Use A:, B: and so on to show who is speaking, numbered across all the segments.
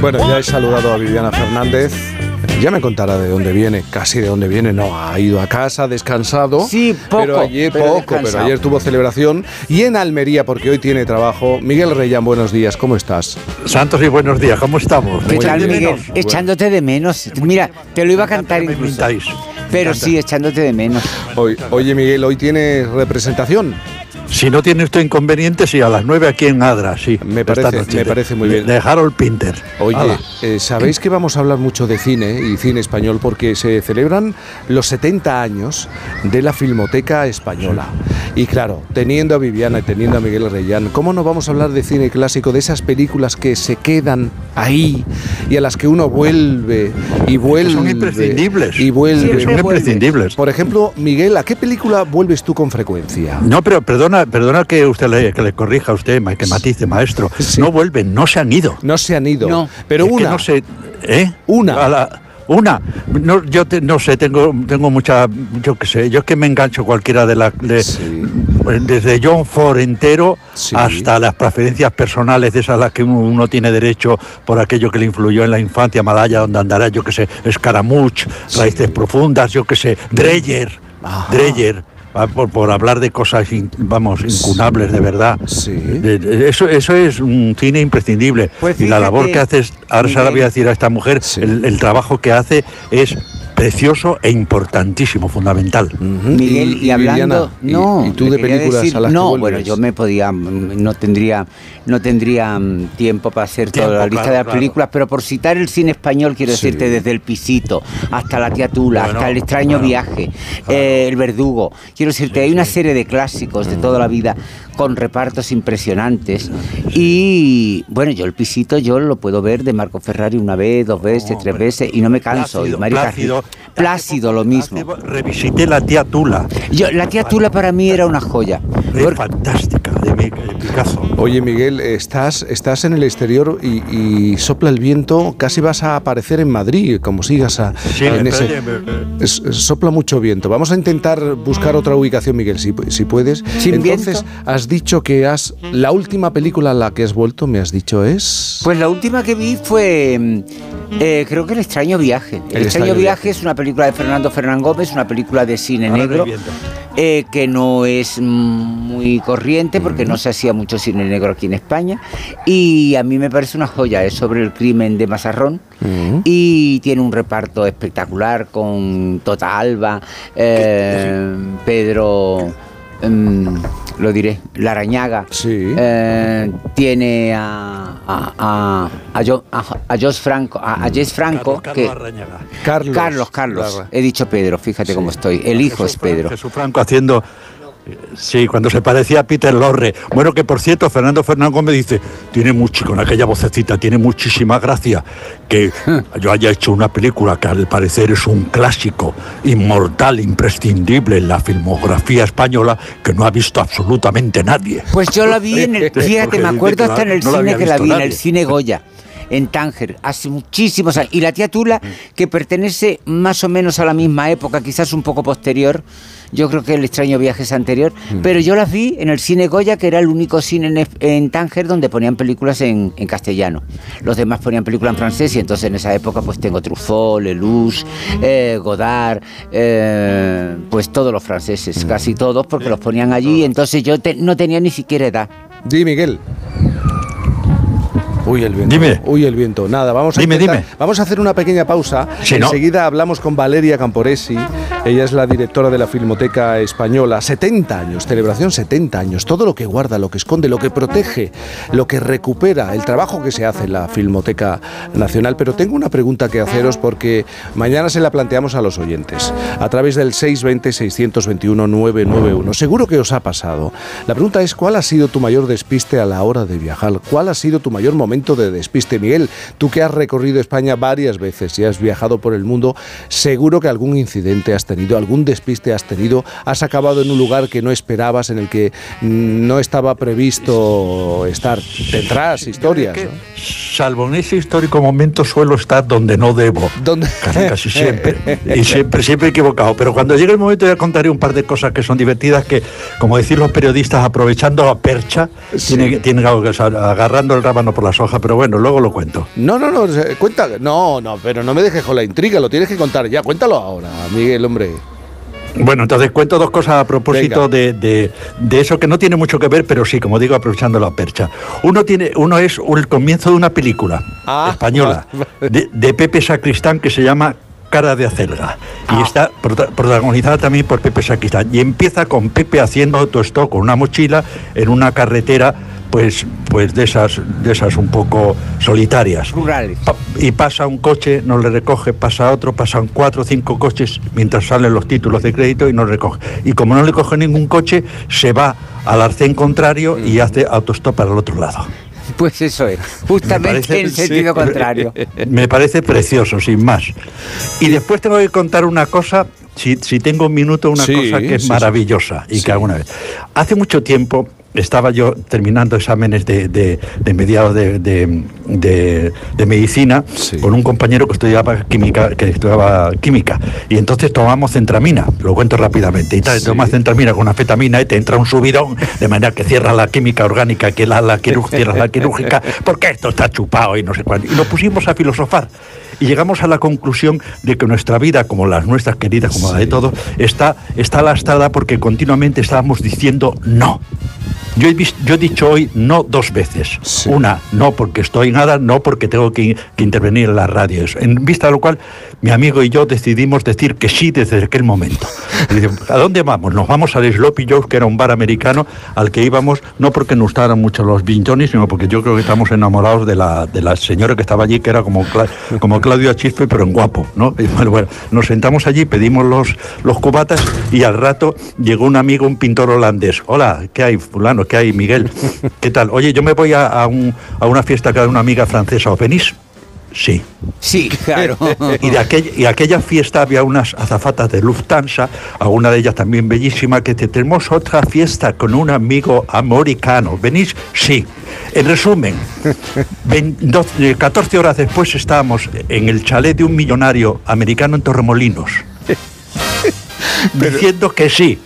A: Bueno, ya he saludado a Viviana Fernández. Ya me contará de dónde viene, casi de dónde viene. No, ha ido a casa, descansado.
B: Sí, poco.
A: Pero ayer
B: pero
A: poco, pero
B: descansado.
A: ayer tuvo celebración. Y en Almería, porque hoy tiene trabajo. Miguel Reyán, buenos días, ¿cómo estás?
C: Santos y buenos días, ¿cómo estamos?
B: ¿Qué
A: Muy
B: tal,
A: bien.
B: Miguel? Echándote de menos. Mira, te lo iba a cantar
C: Me
B: incluso. Pero sí, echándote de menos.
A: Hoy, oye, Miguel, hoy tiene representación.
C: Si no tiene usted inconveniente, sí, a las 9 aquí en Adra, sí.
A: Me parece-
C: noche.
A: me parece muy bien.
C: De Harold Pinter.
A: Oye, eh, sabéis que vamos a hablar mucho de cine y cine español porque se celebran los 70 años de la Filmoteca Española. Y claro, teniendo a Viviana y teniendo a Miguel Reyán, ¿cómo no vamos a hablar de cine clásico, de esas películas que se quedan ahí y a las que uno vuelve y vuelve?
C: son imprescindibles.
A: Y vuelve.
C: Son imprescindibles.
A: Por ejemplo, Miguel, ¿a qué película vuelves tú con frecuencia?
C: No, pero perdona, perdona que usted le, que le corrija a usted, que matice, maestro.
A: Sí.
C: No vuelven, no se han ido.
A: No se han ido.
B: No.
A: Pero
C: Es que
A: una.
C: no sé, ¿eh?
A: Una.
C: A la- una. No, yo te- no sé, tengo, tengo mucha, yo qué sé, yo es que me engancho cualquiera de las, de-
A: Sí.
C: desde John Ford entero
A: Sí.
C: hasta las preferencias personales de esas a las que uno, tiene derecho por aquello que le influyó en la infancia, Malaya, donde andará, yo qué sé, Escaramuch, Raíces Profundas, yo qué sé, Dreyer,
A: Ajá.
C: Dreyer. Ah, Por, por hablar de cosas, in- vamos, incunables de verdad.
A: Sí.
C: De- de- eso, eso es un cine imprescindible.
B: Pues
C: y la labor que haces, ahora se la voy a decir a esta mujer,
A: Sí.
C: el, el trabajo que hace es precioso e importantísimo, fundamental.
B: Miguel, y, hablando,
A: ¿y-
B: no,
A: ¿y, tú de películas
B: decir-
A: a las
B: no,
A: que
B: bueno, yo me podía, no tendría, no tendría mm, tiempo para hacer toda
C: Tiempo,
B: la lista
C: claro,
B: de las
C: claro.
B: películas, pero por citar el cine español quiero
A: Sí.
B: decirte desde el pisito hasta la tía Tula,
C: Bueno,
B: hasta el extraño viaje, eh, el verdugo, quiero decirte hay una serie de clásicos de toda la vida con repartos impresionantes. Y bueno yo el pisito yo lo puedo ver de Marco Ferrari una vez, dos veces, tres veces y no me canso. y Mario
C: Plácido,
B: Plácido lo mismo.
C: Revisité la tía Tula.
B: Yo, la tía Tula para mí era una joya.
C: Es
B: Porque-
C: fantástica, de, Mi- de Picasso.
A: Oye, Miguel, estás, estás en el exterior y, y sopla el viento, casi vas a aparecer en Madrid, como sigas a,
C: Sí,
A: en ese... es- sopla mucho viento. Vamos a intentar buscar otra ubicación, Miguel, si, si puedes.
B: Sin
A: Entonces,
B: viento.
A: has dicho que has... La última película a la que has vuelto, me has dicho, es...
B: Pues la última que vi fue, mm, eh, creo que El extraño viaje. El,
A: El
B: extraño,
A: extraño
B: viaje,
A: viaje.
B: es una película de Fernando Fernán Gómez, una película de cine
C: Ahora
B: negro, eh, que no es muy corriente porque no se hacía mucho cine negro aquí en España. Y a mí me parece una joya, es sobre el crimen de Mazarrón. Y tiene un reparto espectacular con Tota Alba, eh, Pedro, mm, lo diré, Larañaga.
A: Sí.
B: Eh, tiene a, a, a, a, Jo- a- a Jos Franco, a, a Jess Franco,
C: Carlos,
B: que
C: Carlos.
A: Carlos.
B: Carlos, Carlos,
A: Larra.
B: he dicho Pedro, fíjate cómo estoy, el hijo
C: Jesús
B: es Pedro.
C: Fran- Jesús Franco haciendo. Sí, cuando se parecía a Peter Lorre. Bueno, que por cierto, Fernando Fernán Gómez dice, tiene mucho, con aquella vocecita, tiene muchísima gracia que yo haya hecho una película que al parecer es un clásico, inmortal, imprescindible en la filmografía española, que no ha visto absolutamente nadie.
B: Pues yo la vi en el, fíjate, me acuerdo hasta en el
C: no
B: cine que la vi, en el cine Goya. En Tánger, hace muchísimos años. Y la tía Tula, que pertenece más o menos a la misma época, quizás un poco posterior, yo creo que el extraño viaje es anterior, pero yo las vi en el cine Goya, que era el único cine en, en Tánger donde ponían películas en, en castellano. Los demás ponían películas en francés y entonces en esa época pues tengo Truffaut, Lelouch, eh, Godard, eh, pues todos los franceses, casi todos, porque los ponían allí, entonces yo te- no tenía ni siquiera edad.
A: Di, Miguel. Uy, el viento.
C: Dime.
A: Uy, el viento. Nada, vamos a
C: Dime,
A: intentar-
C: dime.
A: Vamos a hacer una pequeña pausa. Enseguida hablamos con Valeria Camporesi. Ella es la directora de la Filmoteca Española. 70 años, celebración 70 años. Todo lo que guarda, lo que esconde, lo que protege, lo que recupera, el trabajo que se hace en la Filmoteca Nacional. Pero tengo una pregunta que haceros porque mañana se la planteamos a los oyentes a través del 620-621-991. Seguro que os ha pasado. La pregunta es, ¿cuál ha sido tu mayor despiste a la hora de viajar? ¿Cuál ha sido tu mayor momento de despiste? Miguel, tú que has recorrido España varias veces y has viajado por el mundo, seguro que algún incidente has tenido, algún despiste has tenido, has acabado en un lugar que no esperabas, en el que no estaba previsto estar. Tendrás historias. ¿no?
C: Salvo en ese histórico momento suelo estar donde no debo.
A: ¿Dónde?
C: Casi, casi siempre. y siempre, siempre equivocado. Pero cuando llegue el momento ya contaré un par de cosas que son divertidas que, como decir los periodistas, aprovechando la percha,
A: Sí.
C: tienen, tienen algo que agarrando el rábano por las hojas. Pero bueno, luego lo cuento.
A: No, no, no, cuenta. No, no, pero no me dejes con la intriga, lo tienes que contar ya. Cuéntalo ahora, Miguel, hombre.
C: Bueno, entonces cuento dos cosas a propósito de, de- de eso que no tiene mucho que ver, pero sí, como digo, aprovechando la percha. Uno tiene, uno es el comienzo de una película
A: Ah,
C: española de, de Pepe Sacristán que se llama Cara de Acelga. Y está prota- protagonizada también por Pepe Sacristán. Y empieza con Pepe haciendo autostop con una mochila en una carretera pues pues de esas de esas un poco solitarias
B: Rurales.
C: Pa- y pasa un coche, no le recoge, pasa otro, pasan cuatro o cinco coches mientras salen los títulos de crédito y no le recoge. Y como no le coge ningún coche, se va al arcén contrario y hace autostop para el otro lado.
B: Pues eso es, justamente
C: parece-
B: en sentido
C: sí.
B: contrario.
C: Me parece precioso, sin más. Y después tengo que contar una cosa, si, si tengo un minuto, una
A: Sí,
C: cosa que es
A: sí, sí.
C: maravillosa y
A: Sí.
C: que alguna vez. Hace mucho tiempo estaba yo terminando exámenes de, de, de mediados de, de, medicina
A: Sí.
C: con un compañero que estudiaba química, que estudiaba química. Y entonces tomamos centramina, lo cuento rápidamente. Y tal,
A: Sí.
C: tomas centramina con anfetamina y te entra un subidón, de manera que cierras la química orgánica, que la, la quirú- cierras la quirúrgica, porque esto está chupado y no sé cuánto. Y nos pusimos a filosofar. Y llegamos a la conclusión de que nuestra vida, como las nuestras queridas, como la de todos, está, está lastrada porque continuamente estábamos diciendo no. Yo he, vis- yo he dicho hoy no dos veces.
A: Sí.
C: Una, no porque estoy nada, no porque tengo que, que intervenir en las radios. En vista de lo cual, mi amigo y yo decidimos decir que sí desde aquel momento. Dice, ¿A dónde vamos? Nos vamos al Sloppy Joe's, que era un bar americano al que íbamos, no porque nos gustaran mucho los bintonis, sino porque yo creo que estamos enamorados de la, de la señora que estaba allí, que era como, Cla- como Claudio Chispe, pero en guapo. ¿no? Y bueno, bueno, nos sentamos allí, pedimos los, los cubatas y al rato llegó un amigo, un pintor holandés. Hola, ¿qué hay, fulano? ¿Qué hay, Miguel? ¿Qué tal? Oye, yo me voy a, a un- a una fiesta que de una amiga francesa. ¿Os venís? Sí.
B: Sí, claro.
C: Y de aquella, y aquella fiesta había unas azafatas de Lufthansa, alguna de ellas también bellísima, que te tenemos otra fiesta con un amigo americano. ¿Venís? Sí. En resumen, vein- doce- eh, 14 horas después estábamos en el chalet de un millonario americano en Torremolinos, diciendo que sí.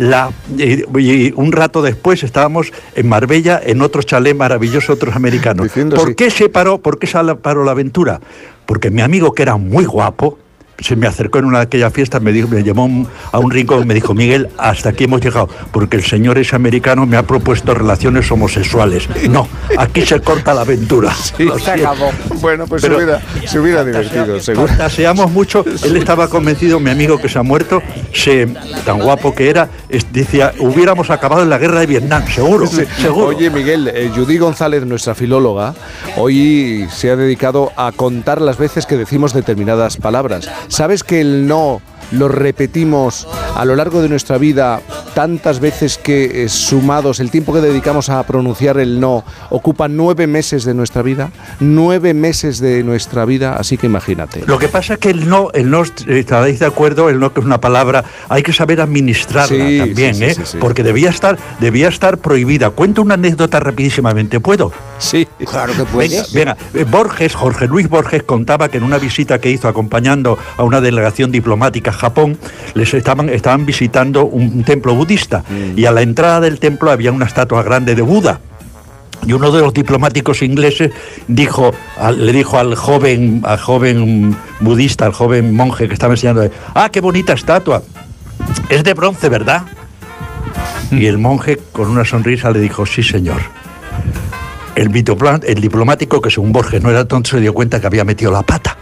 C: La, y, y un rato después estábamos en Marbella, en otro chalet maravilloso, otros americanos.
A: Diciendo
C: ¿Por
A: sí.
C: qué se paró? ¿Por qué se paró la aventura? Porque mi amigo, que era muy guapo, se me acercó en una de aquellas fiestas, me, dijo, me un- a un rincón y me dijo, Miguel, hasta aquí hemos llegado, porque el señor ese americano me ha propuesto relaciones homosexuales. No, aquí se corta la aventura. Lo
B: Se acabó.
A: Bueno, pues
C: Pero-
A: se hubiera, se hubiera divertido, seguro.
C: Fantaseamos mucho, él estaba convencido, mi amigo que se ha muerto, se, tan guapo que era, es- decía, hubiéramos acabado en la guerra de Vietnam, seguro, seguro.
A: Oye, Miguel, eh, Judy González, nuestra filóloga, hoy se ha dedicado a contar las veces que decimos determinadas palabras. ¿Sabes que el no lo repetimos a lo largo de nuestra vida tantas veces que eh, sumados el tiempo que dedicamos a pronunciar el no ocupa nueve meses de nuestra vida? Nueve meses de nuestra vida, así que imagínate.
C: Lo que pasa es que el no, el no, estaréis de acuerdo, el no que es una palabra, hay que saber administrarla
A: Sí,
C: también,
A: sí, sí,
C: ¿eh?
A: sí, sí.
C: Porque debía estar, debía estar prohibida. Cuento una anécdota rapidísimamente, ¿puedo?
A: Sí.
B: Claro que puedes.
C: venga, eh, Borges, Jorge Luis Borges contaba que en una visita que hizo acompañando a una delegación diplomática a Japón, les estaban, estaban visitando un templo budista y a la entrada del templo había una estatua grande de Buda. Y uno de los diplomáticos ingleses dijo, le dijo al joven, al joven budista, al joven monje que estaba enseñando, ah, qué bonita estatua. Es de bronce, ¿verdad? Y el monje con una sonrisa le dijo, sí, señor. El, el diplomático, que según Borges no era tonto, se dio cuenta que había metido la pata.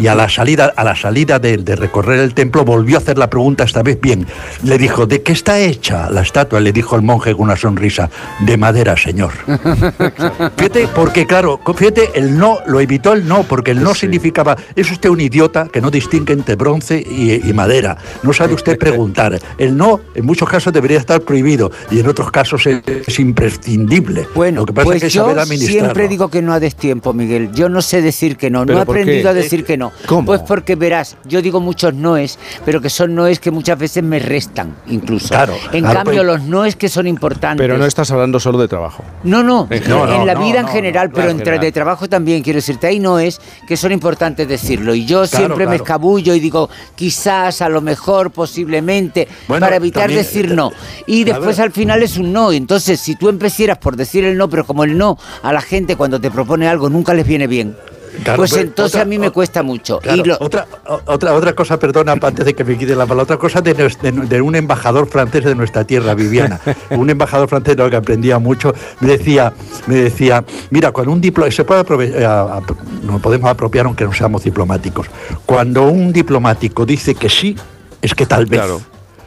C: Y a la salida, a la salida de, de recorrer el templo volvió a hacer la pregunta esta vez bien. Le dijo, ¿de qué está hecha la estatua? Le dijo el monje con una sonrisa, de madera, señor. Fíjate, porque claro, fíjate, el no, lo evitó el no, porque el no
A: Sí.
C: significaba, es usted un idiota que no distingue entre bronce y, y madera. No sabe usted preguntar. El no, en muchos casos, debería estar prohibido y en otros casos es, es imprescindible.
B: Bueno,
C: lo que pasa
B: pues
C: es que
B: yo
C: saber administrarlo.
B: siempre digo que no a destiempo, Miguel. Yo no sé decir que no. No
A: ¿Pero
B: he aprendido a
A: Es
B: decir que no.
A: ¿Cómo?
B: Pues porque verás, yo digo muchos noes, pero que son noes que muchas veces me restan, incluso.
C: Claro,
B: en
C: claro,
B: cambio,
C: pues-
B: los noes que son importantes.
A: Pero no estás hablando solo de trabajo.
B: No, no,
A: En
B: en, la
C: no,
B: vida en general, pero entre
A: general.
B: de trabajo también, quiero decirte, hay noes que son importantes decirlo. Y yo siempre me escabullo y digo, quizás, a lo mejor, posiblemente,
C: Bueno,
B: para evitar
C: también,
B: decir
C: eh,
B: no. Y después al final es un no. Entonces, si tú empezaras por decir el no, pero como el no a la gente cuando te propone algo nunca les viene bien,
C: Claro,
B: pues entonces
C: otra-
B: a mí me cuesta mucho.
C: Claro,
B: y lo-
C: otra, otra, otra cosa, perdona, antes de que me quite la palabra, otra cosa de, de- de un embajador francés de nuestra tierra, Viviana. un embajador francés de lo que aprendía mucho, me decía, me decía, mira, cuando un diplomático, se puede aprove- eh, nos podemos apropiar aunque no seamos diplomáticos. Cuando un diplomático dice que sí, es que tal vez.
A: Claro.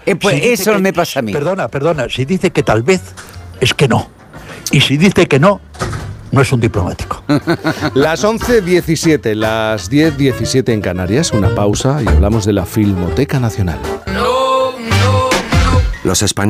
B: eh, pues
C: Si
B: eso
C: que-
B: me pasa a mí.
C: Perdona, perdona, si dice que tal vez, es que no. Y si dice que no, no es un diplomático.
A: Las 11.17, las 10.17 en Canarias, una pausa y hablamos de la Filmoteca Nacional.
D: Los españoles